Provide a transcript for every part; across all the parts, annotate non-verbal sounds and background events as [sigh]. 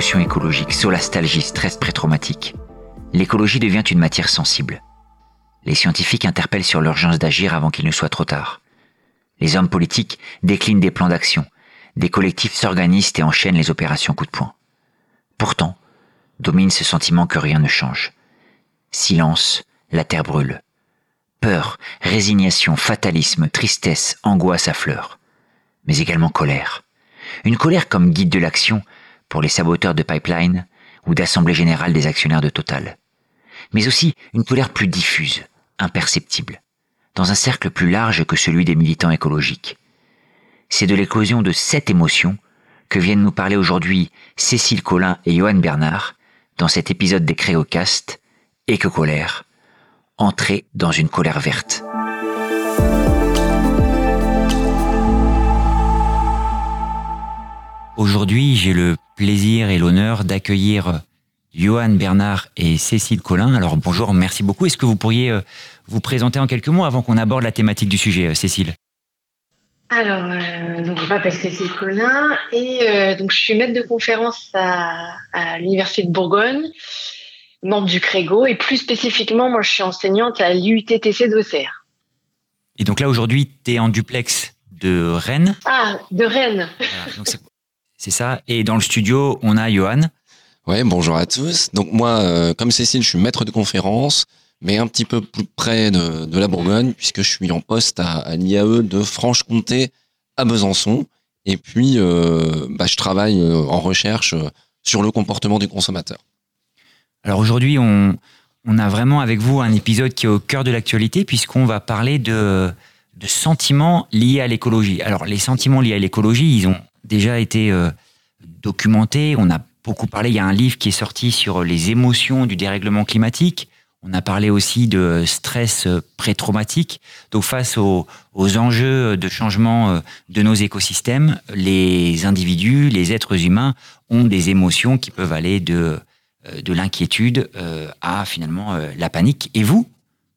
émotion écologique, solastalgie, stress prétraumatique. L'écologie devient une matière sensible. Les scientifiques interpellent sur l'urgence d'agir avant qu'il ne soit trop tard. Les hommes politiques déclinent des plans d'action. Des collectifs s'organisent et enchaînent les opérations coup de poing. Pourtant, domine ce sentiment que rien ne change. Silence, la terre brûle. Peur, résignation, fatalisme, tristesse, angoisse affleurent. Mais également colère. Une colère comme guide de l'action pour les saboteurs de pipeline ou d'assemblée générale des actionnaires de Total. Mais aussi une colère plus diffuse, imperceptible, dans un cercle plus large que celui des militants écologiques. C'est de l'éclosion de cette émotion que viennent nous parler aujourd'hui Cécile Collin et Johan Bernard dans cet épisode des Créocast, et que colère, entrer dans une colère verte. Aujourd'hui, j'ai le plaisir et l'honneur d'accueillir Johan Bernard et Cécile Collin. Alors bonjour, merci beaucoup. Est-ce que vous pourriez euh, vous présenter en quelques mots avant qu'on aborde la thématique du sujet, euh, Cécile? Alors, euh, donc, je m'appelle Cécile Collin et donc je suis maître de conférence à, à l'Université de Bourgogne, membre du CREGO et plus spécifiquement, moi je suis enseignante à l'UTTC d'Auxerre. Et donc là aujourd'hui, tu es en duplex de Rennes. Ah, de Rennes. C'est ça. Et dans le studio, on a Johan. Ouais, bonjour à tous. Donc moi, euh, comme Cécile, je suis maître de conférence, mais un petit peu plus près de, la Bourgogne, puisque je suis en poste à, l'IAE de Franche-Comté à Besançon. Et puis, euh, bah, je travaille euh, en recherche sur le comportement du consommateur. Alors aujourd'hui, on, on, a vraiment avec vous un épisode qui est au cœur de l'actualité, puisqu'on va parler de, de sentiments liés à l'écologie. Alors les sentiments liés à l'écologie, ils ont déjà été documentés. On a beaucoup parlé. Il y a un livre qui est sorti sur les émotions du dérèglement climatique. On a parlé aussi de stress pré-traumatique. Donc face aux, enjeux de changement euh, de nos écosystèmes, les individus, les êtres humains ont des émotions qui peuvent aller de, euh, de l'inquiétude euh, à finalement la panique. Et vous,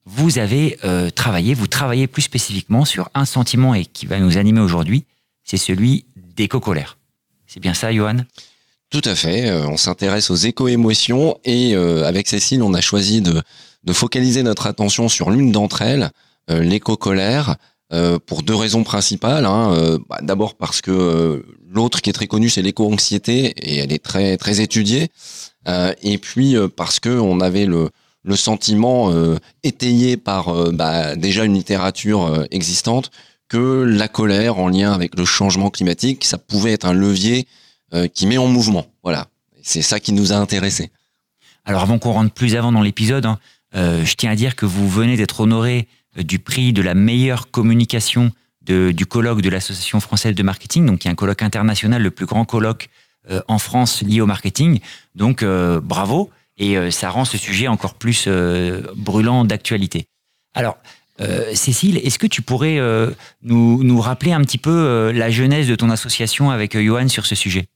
vous avez travaillé, vous travaillez plus spécifiquement sur un sentiment et qui va nous animer aujourd'hui, c'est celui d'éco-colère. C'est bien ça, Johan? Tout à fait. Euh, on s'intéresse aux éco-émotions et euh, avec Cécile, on a choisi de, focaliser notre attention sur l'une d'entre elles, euh, l'éco-colère, pour deux raisons principales. Hein. Bah, d'abord parce que l'autre qui est très connue, c'est l'éco-anxiété et elle est très très étudiée. et puis parce que on avait le, sentiment étayé par bah, déjà une littérature existante que la colère en lien avec le changement climatique, ça pouvait être un levier euh, qui met en mouvement. Voilà, c'est ça qui nous a intéressés. Alors avant qu'on rentre plus avant dans l'épisode, hein, euh, je tiens à dire que vous venez d'être honoré euh, du prix de la meilleure communication du colloque de l'Association française de marketing, donc qui est un colloque international, le plus grand colloque en France lié au marketing. Donc bravo, et ça rend ce sujet encore plus brûlant d'actualité. Alors, Cécile, est-ce que tu pourrais nous, nous, rappeler un petit peu la genèse de ton association avec Johan sur ce sujet?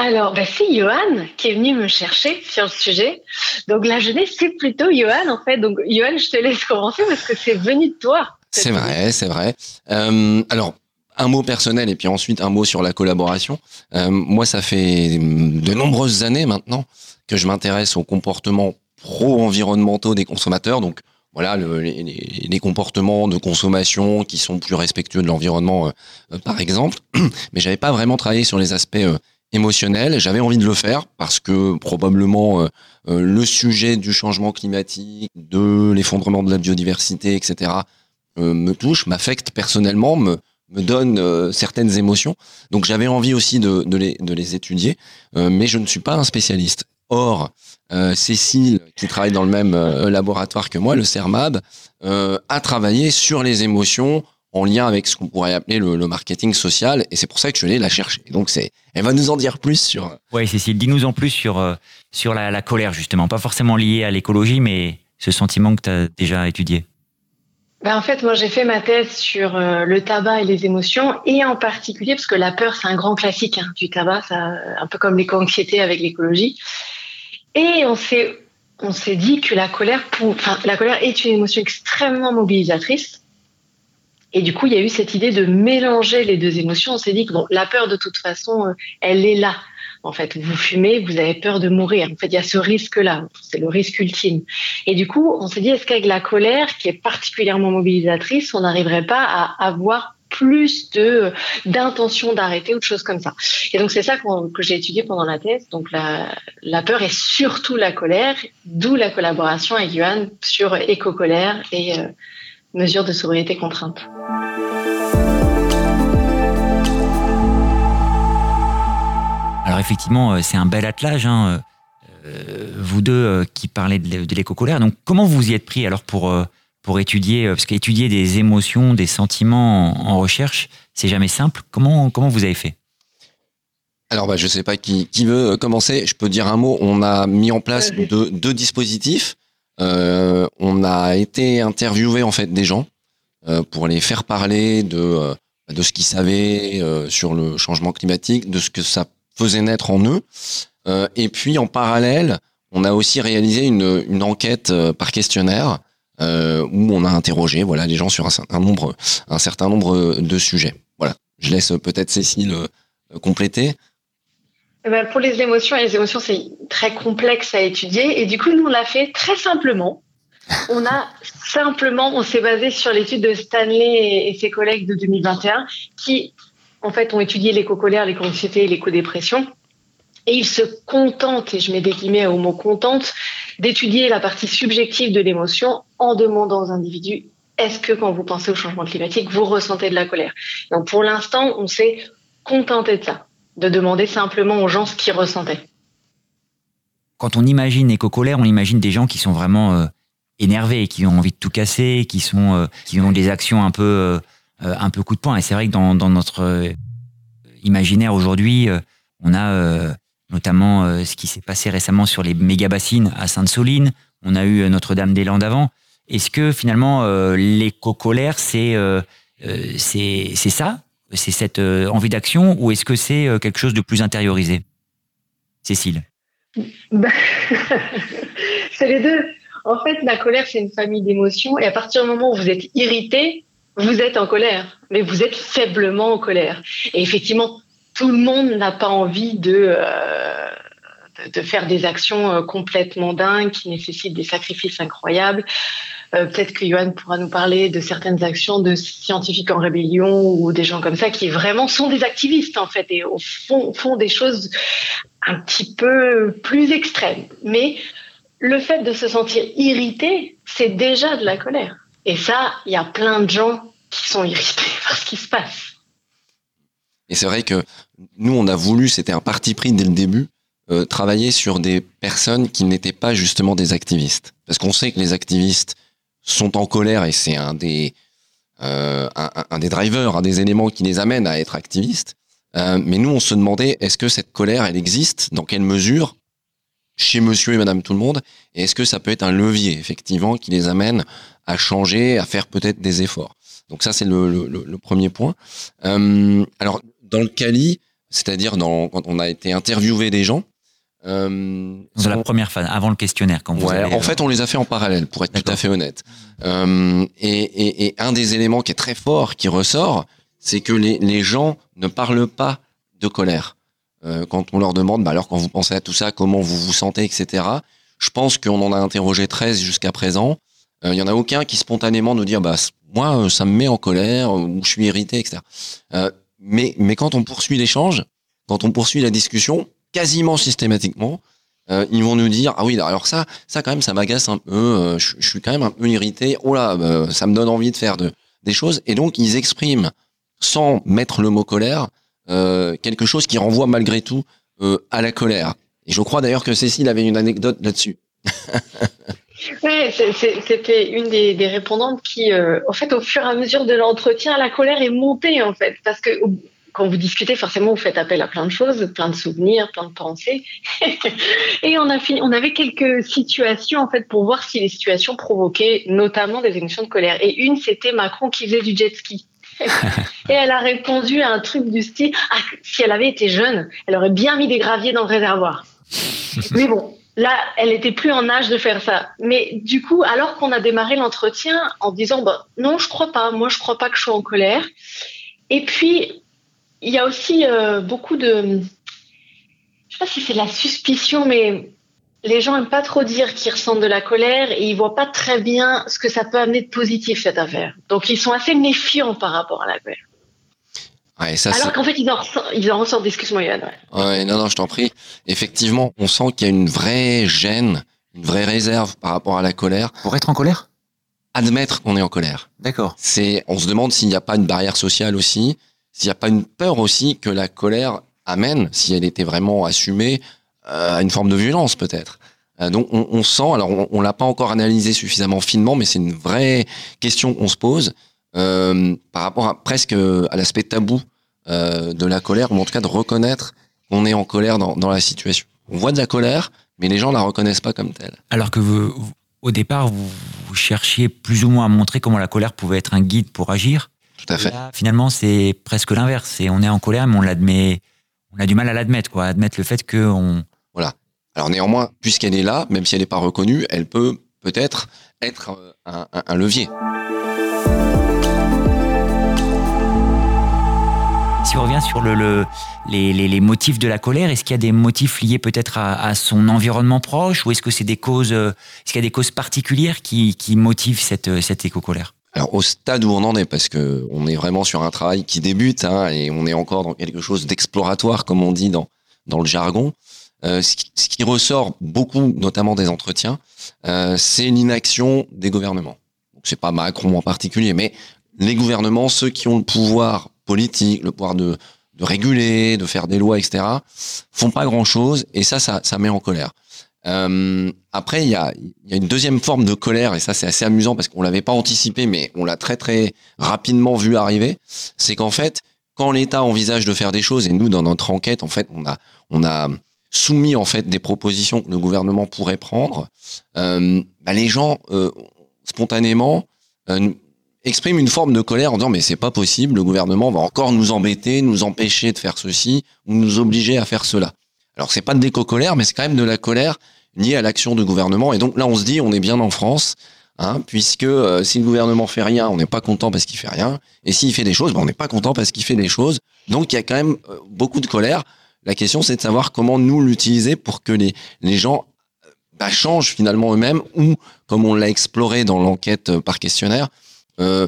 Alors, bah, c'est Johan qui est venu me chercher sur le sujet. Donc, la jeunesse, c'est plutôt Johan, en fait. Donc, Johan, je te laisse commencer parce que c'est venu de toi. C'est vrai, c'est vrai. Euh, alors, un mot personnel et puis ensuite un mot sur la collaboration. Euh, moi, ça fait de nombreuses années maintenant que je m'intéresse aux comportements pro-environnementaux des consommateurs. Donc, voilà, les, comportements de consommation qui sont plus respectueux de l'environnement, euh, par exemple. [clears throat] Mais j'avais pas vraiment travaillé sur les aspects émotionnel. J'avais envie de le faire parce que probablement euh, euh, le sujet du changement climatique, de l'effondrement de la biodiversité, etc., euh, me touche, m'affecte personnellement, me, donne certaines émotions. Donc j'avais envie aussi de les étudier, mais je ne suis pas un spécialiste. Or, Cécile, qui travaille dans le même laboratoire que moi, le CERMAB, a travaillé sur les émotions en lien avec ce qu'on pourrait appeler le, marketing social. Et c'est pour ça que je l'ai la chercher. Donc, c'est, elle va nous en dire plus sur. Oui, Cécile, dis-nous en plus sur, euh, sur la, colère, justement. Pas forcément liée à l'écologie, mais ce sentiment que tu as déjà étudié. Ben en fait, moi, j'ai fait ma thèse sur euh, le tabac et les émotions, et en particulier, parce que la peur, c'est un grand classique hein, du tabac, ça, un peu comme l'éco-anxiété avec l'écologie. Et on s'est, on s'est dit que la colère, la colère est une émotion extrêmement mobilisatrice Et du coup, il y a eu cette idée de mélanger les deux émotions. On s'est dit que bon, la peur, de toute façon, euh, elle est là. En fait, vous fumez, vous avez peur de mourir. En fait, il y a ce risque-là. C'est le risque ultime. Et du coup, on s'est dit, est-ce qu'avec la colère, qui est particulièrement mobilisatrice, on n'arriverait pas à avoir plus de d'intention d'arrêter ou de choses comme ça. Et donc c'est ça que j'ai étudié pendant la thèse. Donc la, peur est surtout la colère, d'où la collaboration avec Johan sur éco-colère et euh, mesures de sobriété contrainte. Alors effectivement, euh, c'est un bel attelage, hein, euh, vous deux qui parlez de l'éco-colère. Donc comment vous y êtes pris alors pour, pour étudier, parce qu'étudier des émotions, des sentiments en, recherche, c'est jamais simple. Comment, comment vous avez fait? Alors, bah, je sais pas qui, qui, veut commencer. Je peux dire un mot. On a mis en place deux, deux dispositifs. Euh, on a été interviewé en fait des gens euh, pour les faire parler de euh, de ce qu'ils savaient sur le changement climatique, de ce que ça faisait naître en eux. et puis en parallèle, on a aussi réalisé une, une enquête par questionnaire où on a interrogé voilà les gens sur un certain nombre un certain nombre de sujets. Voilà, je laisse peut-être Cécile compléter. Eh ben, pour les émotions, les émotions, c'est très complexe à étudier. Et du coup, nous, on l'a fait très simplement. On a simplement, on s'est basé sur l'étude de Stanley et ses collègues de 2021 qui, en fait, ont étudié l'éco-colère, l'éco-anxiété et l'éco-dépression. Et ils se contentent, et je mets des guillemets au mot contente, d'étudier la partie subjective de l'émotion en demandant aux individus est-ce que quand vous pensez au changement climatique, vous ressentez de la colère? Donc pour l'instant, on s'est contenté de ça de demander simplement aux gens ce qu'ils ressentaient. Quand on imagine éco-colère, on imagine des gens qui sont vraiment euh, énervés, qui ont envie de tout casser, qui sont, euh, qui ont des actions un peu, euh, un peu coup de poing. Et c'est vrai que dans notre imaginaire aujourd'hui, on a notamment ce qui s'est passé récemment sur les méga bassines à Sainte-Soline. On a eu Notre-Dame-des-Landes avant. Est-ce que finalement l'éco-colère, c'est c'est ça? C'est cette euh, envie d'action ou est-ce que c'est euh, quelque chose de plus intériorisé? Cécile bah, [laughs] C'est les deux. En fait, la colère, c'est une famille d'émotions et à partir du moment où vous êtes irrité, vous êtes en colère, mais vous êtes faiblement en colère. Et effectivement, tout le monde n'a pas envie de, euh, faire des actions complètement dingues qui nécessitent des sacrifices incroyables. Euh, peut-être que Johan pourra nous parler de certaines actions de scientifiques en rébellion ou des gens comme ça qui vraiment sont des activistes en fait et au fond font des choses un petit peu plus extrêmes. Mais le fait de se sentir irrité, c'est déjà de la colère. Et ça, il y a plein de gens qui sont irrités [laughs] par ce qui se passe. Et c'est vrai que nous, on a voulu, c'était un parti pris dès le début, euh, travailler sur des personnes qui n'étaient pas justement des activistes. Parce qu'on sait que les activistes sont en colère et c'est un des euh, un, des drivers, un des éléments qui les amène à être activistes. Euh, mais nous, on se demandait est-ce que cette colère, elle existe? Dans quelle mesure? Chez Monsieur et Madame tout le monde? Et est-ce que ça peut être un levier effectivement qui les amène à changer, à faire peut-être des efforts? Donc ça, c'est le, le, premier point. Euh, alors dans le Cali, c'est-à-dire quand on a été interviewé des gens, euh, la première phase, avant le questionnaire, quand vous ouais, En fait, on les a fait en parallèle, pour être tout à fait honnête. Euh, et, et, et, un des éléments qui est très fort, qui ressort, c'est que les, les, gens ne parlent pas de colère. Euh, quand on leur demande, bah alors quand vous pensez à tout ça, comment vous vous sentez, etc. Je pense qu'on en a interrogé 13 jusqu'à présent. Il euh, y en a aucun qui spontanément nous dit, bah moi, ça me met en colère, ou je suis irrité, etc. Euh, mais, mais quand on poursuit l'échange, quand on poursuit la discussion, quasiment systématiquement, euh, ils vont nous dire ah oui alors ça ça quand même ça m'agace un peu euh, je, suis quand même un peu irrité oh là bah, ça me donne envie de faire de des choses. Et donc ils expriment sans mettre le mot colère euh, quelque chose qui renvoie malgré tout à la colère. Et je crois d'ailleurs que Cécile avait une anecdote là-dessus [laughs] Oui, c'était une des, des, répondantes qui, en fait, au fur et à mesure de l'entretien, la colère est montée, en fait, parce que quand vous discutez, forcément, vous faites appel à plein de choses, plein de souvenirs, plein de pensées. [laughs] et on a fini, on avait quelques situations, en fait, pour voir si les situations provoquaient notamment des émotions de colère. Et une, c'était Macron qui faisait du jet ski. [laughs] et elle a répondu à un truc du style, ah, si elle avait été jeune, elle aurait bien mis des graviers dans le réservoir. [laughs] Mais bon, Là, elle était plus en âge de faire ça. Mais du coup, alors qu'on a démarré l'entretien en disant, bah, non, je crois pas. Moi, je crois pas que je sois en colère. Et puis, il y a aussi euh, beaucoup de, je sais pas si c'est la suspicion, mais les gens aiment pas trop dire qu'ils ressentent de la colère et ils voient pas très bien ce que ça peut amener de positif cette affaire. Donc ils sont assez méfiants par rapport à la colère. Ouais, ça, Alors qu'en fait ils en ressentent, ils en ressentent excuse-moi Yann. Ouais. ouais, non, non, je t'en prie. Effectivement, on sent qu'il y a une vraie gêne, une vraie réserve par rapport à la colère. Pour être en colère? Admettre qu'on est en colère. D'accord. C'est, on se demande s'il n'y a pas une barrière sociale aussi, s'il n'y a pas une peur aussi que la colère amène, si elle était vraiment assumée, euh, à une forme de violence peut-être. Euh, donc on, on, sent, alors on, on l'a pas encore analysé suffisamment finement, mais c'est une vraie question qu'on se pose euh, par rapport à presque à l'aspect tabou euh, de la colère, ou en tout cas de reconnaître qu'on est en colère dans, dans, la situation. On voit de la colère, mais les gens la reconnaissent pas comme telle. Alors que vous, au départ, vous, vous, cherchiez plus ou moins à montrer comment la colère pouvait être un guide pour agir. Tout à fait. Là, finalement, c'est presque l'inverse. On est en colère, mais on l'admet, on a du mal à l'admettre, quoi, admettre le fait qu'on voilà. Alors néanmoins, puisqu'elle est là, même si elle n'est pas reconnue, elle peut peut-être être un, un, un, levier. Si on revient sur le, le les, motifs de la colère, est-ce qu'il y a des motifs liés peut-être à, son environnement proche ou est-ce que c'est des causes, est-ce qu'il y a des causes particulières qui, motivent cette, cette éco-colère? Alors au stade où on en est, parce que on est vraiment sur un travail qui débute hein, et on est encore dans quelque chose d'exploratoire, comme on dit dans le jargon. Euh, ce, qui, ressort beaucoup, notamment des entretiens, euh, c'est l'inaction des gouvernements. C'est pas Macron en particulier, mais les gouvernements, ceux qui ont le pouvoir politique, le pouvoir de, réguler, de faire des lois, etc., font pas grand chose, et ça, ça, met en colère. Euh, après, il y a, une deuxième forme de colère, et ça c'est assez amusant parce qu'on l'avait pas anticipé, mais on l'a très très rapidement vu arriver. C'est qu'en fait, quand l'État envisage de faire des choses, et nous dans notre enquête, en fait, on a on a soumis en fait des propositions que le gouvernement pourrait prendre, euh, bah, les gens euh, spontanément euh, expriment une forme de colère en disant mais c'est pas possible, le gouvernement va encore nous embêter, nous empêcher de faire ceci ou nous obliger à faire cela. Alors c'est pas de déco-colère, mais c'est quand même de la colère liée à l'action du gouvernement. Et donc là, on se dit, on est bien en France, hein, puisque euh, si le gouvernement fait rien, on n'est pas content parce qu'il fait rien. Et s'il fait des choses, ben, on n'est pas content parce qu'il fait des choses. Donc il y a quand même euh, beaucoup de colère. La question, c'est de savoir comment nous l'utiliser pour que les, les gens bah, changent finalement eux-mêmes ou, comme on l'a exploré dans l'enquête par questionnaire, euh,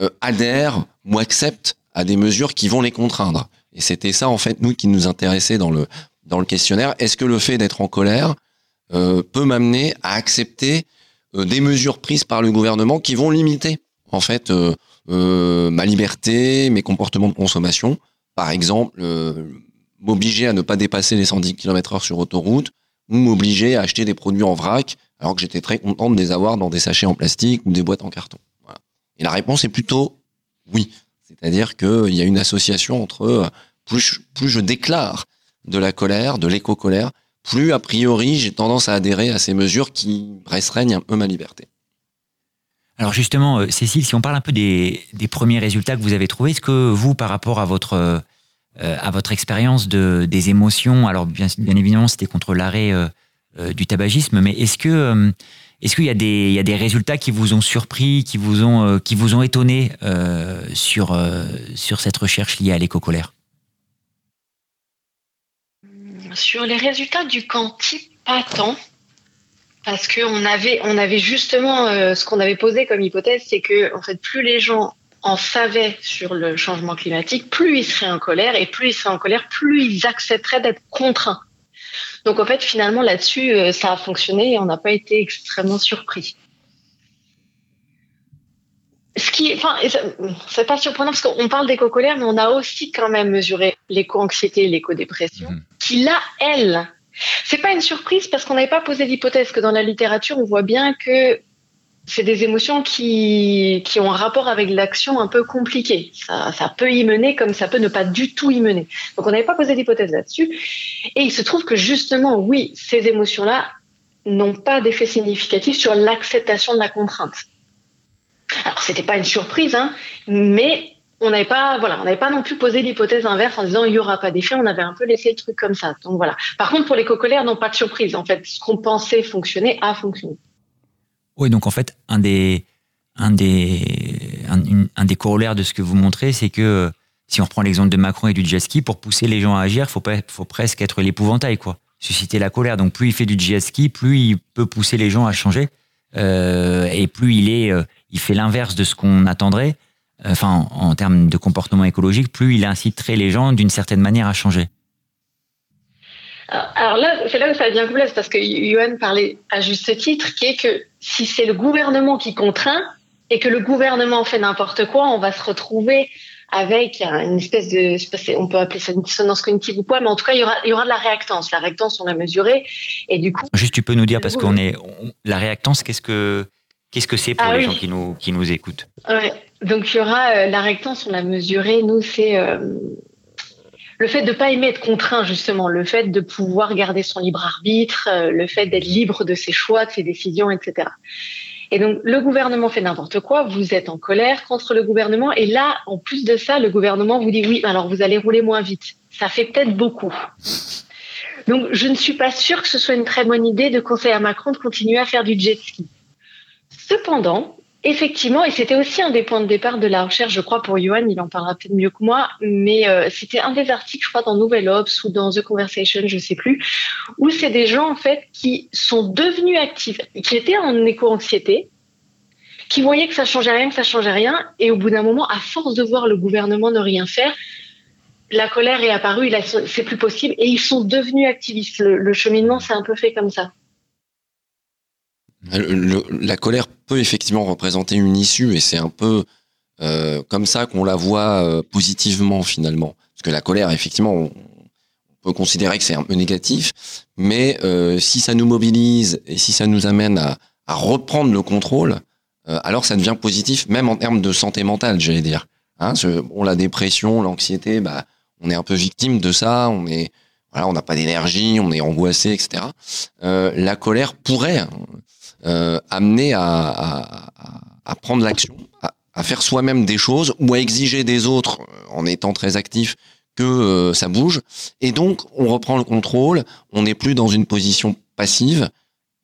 euh, adhèrent ou acceptent à des mesures qui vont les contraindre. Et c'était ça, en fait, nous, qui nous intéressait dans le, questionnaire. Est-ce que le fait d'être en colère euh, peut m'amener à accepter euh, des mesures prises par le gouvernement qui vont limiter, en fait, ma liberté, mes comportements de consommation? Par exemple, m'obliger à ne pas dépasser les 110 km heure sur autoroute ou m'obliger à acheter des produits en vrac alors que j'étais très content de les avoir dans des sachets en plastique ou des boîtes en carton. Et la réponse est plutôt oui. C'est-à-dire qu'il y a une association entre plus, plus je déclare de la colère, de l'éco-colère, plus a priori j'ai tendance à adhérer à ces mesures qui restreignent un peu ma liberté. Alors justement, euh, Cécile, si on parle un peu des, premiers résultats que vous avez trouvés, est-ce que vous, par rapport à votre euh, votre expérience de, des émotions. Alors bien, évidemment, c'était contre l'arrêt euh, euh, du tabagisme, mais est-ce que euh, est-ce qu'il y a des résultats qui vous ont surpris, qui vous ont qui vous ont étonné sur cette recherche liée à l'éco-colère Sur les résultats du quanti, pas tant. Parce qu'on avait, justement ce qu'on avait posé comme hypothèse, c'est que fait, plus les gens en savaient sur le changement climatique, plus ils seraient en colère et plus ils seraient en colère, plus ils accepteraient d'être contraints. Donc en fait, finalement, là-dessus, ça a fonctionné et on n'a pas été extrêmement surpris. Ce qui, enfin, c'est pas surprenant parce qu'on parle d'éco-colère, mais on a aussi quand même mesuré l'éco-anxiété et l'éco-dépression, mmh. qui là, elles, c'est pas une surprise parce qu'on n'avait pas posé l'hypothèse que dans la littérature, on voit bien que c'est des émotions qui, qui ont un rapport avec l'action un peu compliqué. Ça, ça, peut y mener comme ça peut ne pas du tout y mener. Donc on n'avait pas posé d'hypothèse là-dessus. Et il se trouve que justement, oui, ces émotions-là n'ont pas d'effet significatif sur l'acceptation de la contrainte. Alors c'était pas une surprise, hein, mais on n'avait pas, voilà, on n'avait pas non plus posé l'hypothèse inverse en disant il y aura pas d'effet. On avait un peu laissé le truc comme ça. Donc voilà. Par contre, pour les cocolaires, non pas de surprise. En fait, ce qu'on pensait fonctionner a fonctionné. Oui, donc en fait, un des, un des, un, des corollaires de ce que vous montrez, c'est que si on reprend l'exemple de Macron et du jet ski, pour pousser les gens à agir, faut pas, faut presque être l'épouvantail, quoi. Susciter la colère. Donc plus il fait du jet ski, plus il peut pousser les gens à changer, euh, et plus il est, euh, il fait l'inverse de ce qu'on attendrait enfin en, termes de comportement écologique, plus il inciterait les gens d'une certaine manière à changer. Alors là, c'est là où ça devient complexe parce que Yohan parlait à juste titre, qui est que si c'est le gouvernement qui contraint et que le gouvernement fait n'importe quoi, on va se retrouver avec une espèce de, je sais pas, on peut appeler ça une dissonance cognitive ou quoi, mais en tout cas, il y aura, il y aura de la réactance. La réactance, on l'a mesurée, et du coup. Juste, tu peux nous dire parce qu'on est, la réactance, qu'est-ce que, qu'est-ce que c'est pour ah les gens qui nous, qui nous écoutent? Ouais. Donc il y aura euh, la réactance, on l'a mesuré. Nous, c'est euh, le fait de pas aimer être contraint, justement, le fait de pouvoir garder son libre arbitre, euh, le fait d'être libre de ses choix, de ses décisions, etc. Et donc le gouvernement fait n'importe quoi, vous êtes en colère contre le gouvernement, et là, en plus de ça, le gouvernement vous dit oui, alors vous allez rouler moins vite. Ça fait peut-être beaucoup. Donc je ne suis pas sûre que ce soit une très bonne idée de conseiller à Macron de continuer à faire du jet ski. Cependant, Effectivement, et c'était aussi un des points de départ de la recherche, je crois, pour Johan, il en parlera peut-être mieux que moi, mais euh, c'était un des articles, je crois, dans Nouvelle Ops ou dans The Conversation, je sais plus, où c'est des gens, en fait, qui sont devenus actifs, qui étaient en éco-anxiété, qui voyaient que ça changeait rien, que ça changeait rien, et au bout d'un moment, à force de voir le gouvernement ne rien faire, la colère est apparue, c'est plus possible, et ils sont devenus activistes. le cheminement s'est un peu fait comme ça. La colère peut effectivement représenter une issue et c'est un peu euh, comme ça qu'on la voit euh, positivement finalement. Parce que la colère, effectivement, on, peut considérer que c'est un peu négatif, mais euh, si ça nous mobilise et si ça nous amène à, à reprendre le contrôle, euh, alors ça devient positif, même en termes de santé mentale, j'allais dire. Hein, bon, la dépression, l'anxiété, bah, on est un peu victime de ça, on est voilà, on n'a pas d'énergie, on est angoissé, etc. Euh, la colère pourrait euh, amener à, prendre l'action, à, faire soi-même des choses ou à exiger des autres euh, en étant très actif que euh, ça bouge. Et donc, on reprend le contrôle, on n'est plus dans une position passive.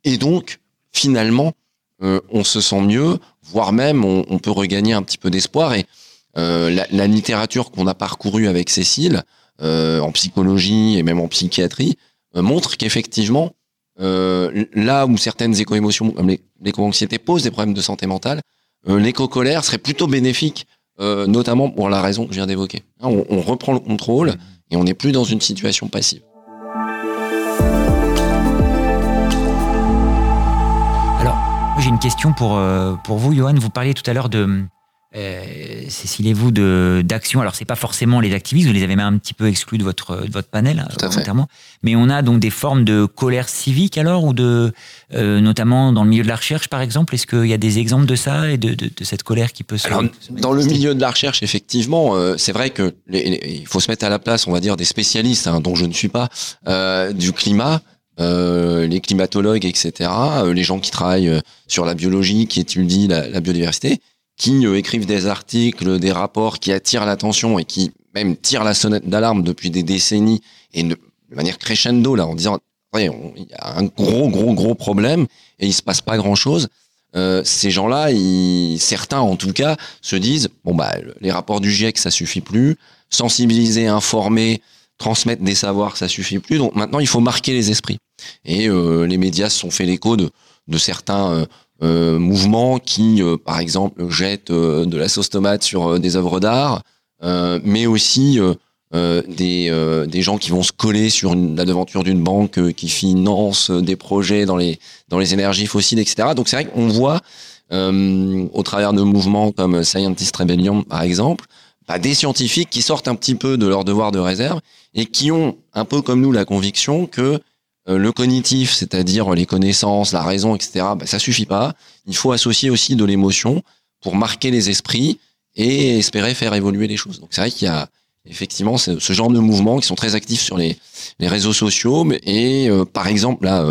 Et donc, finalement, on se sent mieux, voire même on, peut regagner un petit peu d'espoir. Et la, littérature qu'on a parcourue avec Cécile, en psychologie et même en psychiatrie, montre qu'effectivement, euh, là où certaines éco-émotions, comme l'éco-anxiété, posent des problèmes de santé mentale, euh, l'éco-colère serait plutôt bénéfique, euh, notamment pour la raison que je viens d'évoquer. Hein, on, reprend le contrôle et on n'est plus dans une situation passive. Alors, j'ai une question pour, pour vous, Johan. Vous parliez tout à l'heure de euh, Cécile et vous de d'action. Alors c'est pas forcément les activistes, vous les avez même un petit peu exclus de votre de votre panel volontairement. Mais on a donc des formes de colère civique alors ou de euh, notamment dans le milieu de la recherche par exemple? Est-ce qu'il y a des exemples de ça et de, de, de cette colère qui peut se alors, dans le milieu de la recherche effectivement, euh, c'est vrai que il faut se mettre à la place, on va dire des spécialistes hein, dont je ne suis pas euh, du climat. Euh, les climatologues, etc., euh, les gens qui travaillent sur la biologie, qui étudient la, la biodiversité, qui euh, écrivent des articles, des rapports qui attirent l'attention et qui même tirent la sonnette d'alarme depuis des décennies et de manière crescendo là en disant il y a un gros gros gros problème et il se passe pas grand chose. Euh, ces gens-là, certains en tout cas, se disent bon bah les rapports du GIEC ça suffit plus, sensibiliser, informer, transmettre des savoirs ça suffit plus. Donc maintenant il faut marquer les esprits. Et euh, les médias se sont fait l'écho de, de certains euh, euh, mouvements qui, euh, par exemple, jettent euh, de la sauce tomate sur des œuvres d'art, mais aussi des, des gens qui vont se coller sur la devanture d'une banque qui finance des projets dans les, dans les énergies fossiles, etc. Donc c'est vrai qu'on voit au travers de mouvements comme Scientist Rebellion, par exemple, bah, des scientifiques qui sortent un petit peu de leur devoir de réserve et qui ont, un peu comme nous, la conviction que euh, le cognitif, c'est-à-dire les connaissances, la raison, etc., bah, ça suffit pas. Il faut associer aussi de l'émotion pour marquer les esprits et espérer faire évoluer les choses. Donc c'est vrai qu'il y a effectivement ce, genre de mouvements qui sont très actifs sur les, les réseaux sociaux. Et euh, par exemple, là,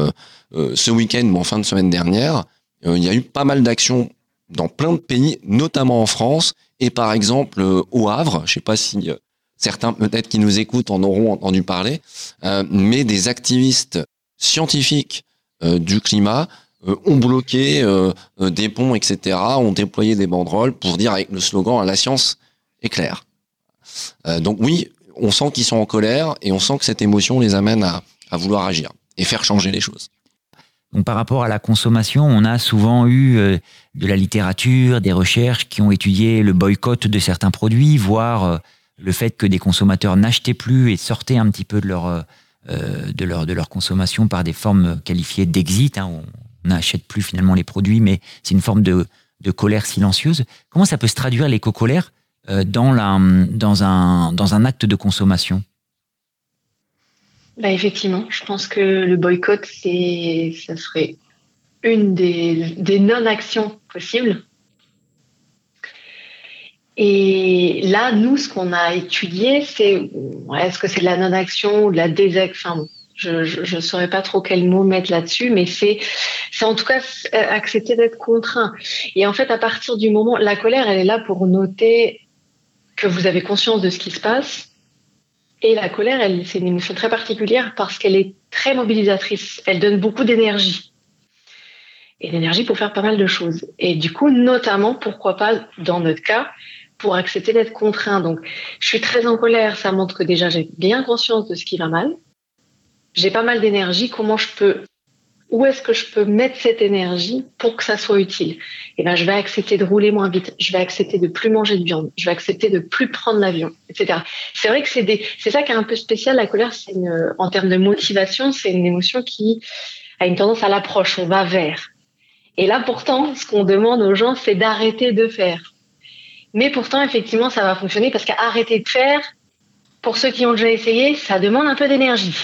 euh, ce week-end, en fin de semaine dernière, il y a eu pas mal d'actions dans plein de pays, notamment en France, Et par exemple, au Havre, je sais pas si certains peut-être qui nous écoutent en auront entendu parler, mais des activistes scientifiques du climat ont bloqué des ponts, etc., ont déployé des banderoles pour dire avec le slogan la science est claire. donc oui, on sent qu'ils sont en colère et on sent que cette émotion les amène à, vouloir agir et faire changer les choses. Donc par rapport à la consommation, on a souvent eu euh, de la littérature, des recherches qui ont étudié le boycott de certains produits, voire euh, le fait que des consommateurs n'achetaient plus et sortaient un petit peu de leur, euh, de leur, de leur consommation par des formes qualifiées d'exit. Hein. On n'achète plus finalement les produits, mais c'est une forme de, de colère silencieuse. Comment ça peut se traduire l'éco-colère dans, la, dans, un, dans un acte de consommation? Bah effectivement, je pense que le boycott, c'est, ça serait une des, des non-actions possibles. Et là, nous, ce qu'on a étudié, c'est est-ce que c'est de la non-action ou de la désaction Je ne saurais pas trop quel mot mettre là-dessus, mais c'est, en tout cas accepter d'être contraint. Et en fait, à partir du moment, la colère, elle est là pour noter que vous avez conscience de ce qui se passe, et la colère, c'est une émotion très particulière parce qu'elle est très mobilisatrice. Elle donne beaucoup d'énergie. Et d'énergie pour faire pas mal de choses. Et du coup, notamment, pourquoi pas, dans notre cas, pour accepter d'être contraint. Donc, je suis très en colère. Ça montre que déjà, j'ai bien conscience de ce qui va mal. J'ai pas mal d'énergie. Comment je peux où est-ce que je peux mettre cette énergie pour que ça soit utile? Eh ben, je vais accepter de rouler moins vite, je vais accepter de plus manger de viande, je vais accepter de plus prendre l'avion, etc. C'est vrai que c'est des, c'est ça qui est un peu spécial. La colère, c'est une, en termes de motivation, c'est une émotion qui a une tendance à l'approche. On va vers. Et là, pourtant, ce qu'on demande aux gens, c'est d'arrêter de faire. Mais pourtant, effectivement, ça va fonctionner parce qu'arrêter de faire, pour ceux qui ont déjà essayé, ça demande un peu d'énergie.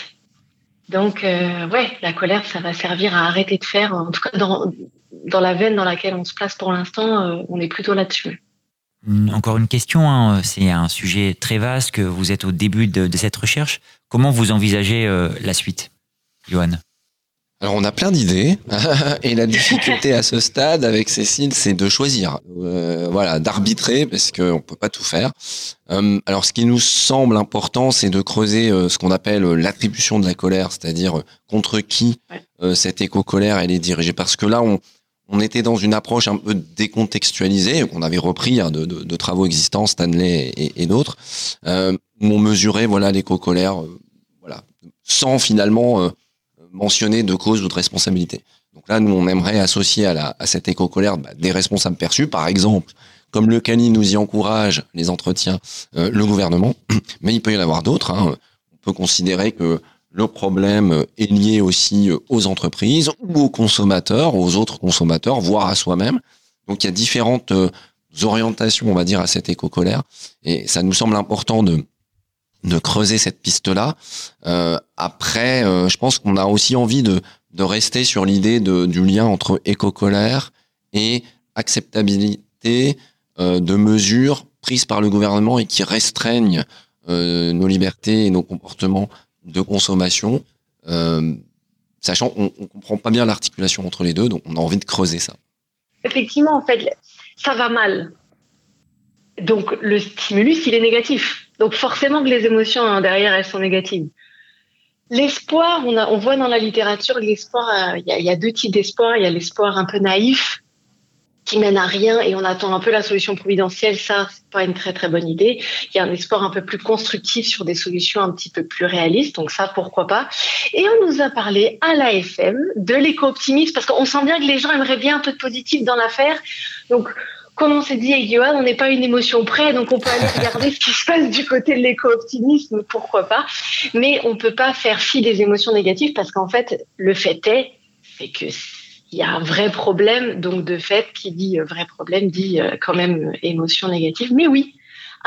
Donc, euh, ouais, la colère, ça va servir à arrêter de faire. En tout cas, dans, la veine dans laquelle on se place pour l'instant, euh, on est plutôt là-dessus. Hum, encore une question, hein. c'est un sujet très vaste que vous êtes au début de, de cette recherche. Comment vous envisagez euh, la suite, Johan? Alors on a plein d'idées [laughs] et la difficulté à ce stade avec Cécile, c'est de choisir, euh, voilà, d'arbitrer parce qu'on peut pas tout faire. Euh, alors ce qui nous semble important, c'est de creuser euh, ce qu'on appelle l'attribution de la colère, c'est-à-dire contre qui cette éco-colère elle est dirigée. Parce que là, on, on était dans une approche un peu décontextualisée qu'on avait repris hein, de, de, de, travaux existants, Stanley et, et d'autres, où on mesurait voilà l'éco-colère, voilà, sans finalement mentionner de cause ou de responsabilité. Donc là, nous, on aimerait associer à, la, à cette éco-colère bah, des responsables perçus, par exemple, comme le CANI nous y encourage, les entretiens, euh, le gouvernement, [clears throat] mais il peut y en avoir d'autres. Hein. On peut considérer que le problème est lié aussi aux entreprises ou aux consommateurs, aux autres consommateurs, voire à soi-même. Donc il y a différentes euh, orientations, on va dire, à cette éco-colère. Et ça nous semble important de, de creuser cette piste-là. Euh, après, euh, je pense qu'on a aussi envie de, de rester sur l'idée du lien entre éco-colère et acceptabilité euh, de mesures prises par le gouvernement et qui restreignent nos libertés et nos comportements de consommation, sachant qu'on ne comprend pas bien l'articulation entre les deux, donc on a envie de creuser ça. Effectivement, en fait, ça va mal. Donc le stimulus, il est négatif donc forcément que les émotions hein, derrière, elles sont négatives. L'espoir, on, on voit dans la littérature l'espoir, euh, il y, y, a deux types d'espoir. Il y a l'espoir un peu naïf qui mène à rien et on attend un peu la solution providentielle. Ça, c'est pas une très très bonne idée. Il y a un espoir un peu plus constructif sur des solutions un petit peu plus réalistes. Donc ça, pourquoi pas? Et on nous a parlé à l'AFM de l'éco-optimisme parce qu'on sent bien que les gens aimeraient bien un peu de positif dans l'affaire. Donc comme on s'est dit avec Johan, on n'est pas une émotion près, donc on peut aller [laughs] regarder ce qui se passe du côté de l'éco-optimisme, pourquoi pas. Mais on peut pas faire fi des émotions négatives parce qu'en fait, le fait est, c'est que il y a un vrai problème, donc de fait, qui dit vrai problème dit euh, quand même émotion négative. Mais oui,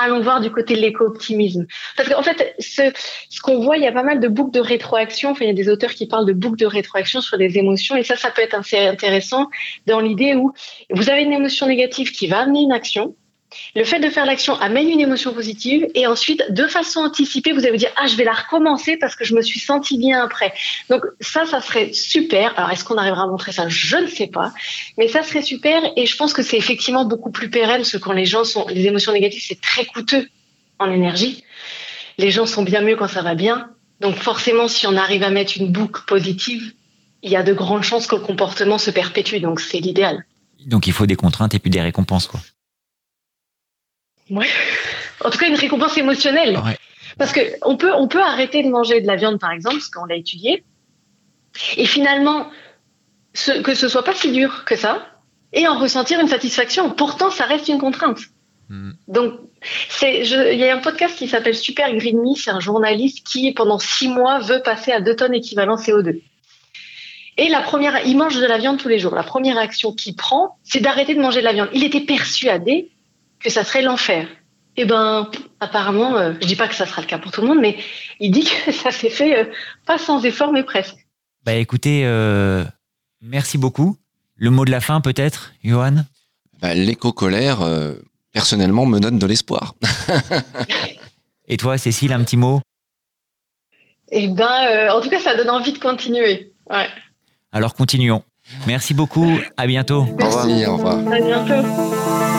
allons voir du côté de l'éco-optimisme. Parce qu'en fait, ce, qu'on voit, il y a pas mal de boucles de rétroaction. Enfin, il y a des auteurs qui parlent de boucles de rétroaction sur les émotions. Et ça, ça peut être assez intéressant dans l'idée où vous avez une émotion négative qui va amener une action. Le fait de faire l'action amène une émotion positive et ensuite, de façon anticipée, vous allez vous dire ah je vais la recommencer parce que je me suis senti bien après. Donc ça, ça serait super. Alors est-ce qu'on arrivera à montrer ça? Je ne sais pas, mais ça serait super et je pense que c'est effectivement beaucoup plus pérenne parce que quand les gens sont les émotions négatives, c'est très coûteux en énergie. Les gens sont bien mieux quand ça va bien. Donc forcément, si on arrive à mettre une boucle positive, il y a de grandes chances que le comportement se perpétue. Donc c'est l'idéal. Donc il faut des contraintes et puis des récompenses, quoi. Ouais. En tout cas, une récompense émotionnelle. Parce que on peut, on peut arrêter de manger de la viande, par exemple, parce qu'on l'a étudié, et finalement, ce, que ce soit pas si dur que ça, et en ressentir une satisfaction. Pourtant, ça reste une contrainte. Hmm. Donc, c'est, il y a un podcast qui s'appelle Super Green Me, c'est un journaliste qui, pendant six mois, veut passer à deux tonnes équivalent CO2. Et la première, il mange de la viande tous les jours. La première action qu'il prend, c'est d'arrêter de manger de la viande. Il était persuadé que ça serait l'enfer. Eh ben, apparemment, je euh, je dis pas que ça sera le cas pour tout le monde, mais il dit que ça s'est fait euh, pas sans effort, mais presque. Bah écoutez, euh, merci beaucoup. Le mot de la fin, peut-être, Johan? Bah, L'éco-colère, personnellement, me donne de l'espoir. [laughs] Et toi, Cécile, un petit mot? Eh ben, en tout cas, ça donne envie de continuer. Ouais. Alors continuons. Merci beaucoup. À bientôt. Merci, au revoir. À bientôt.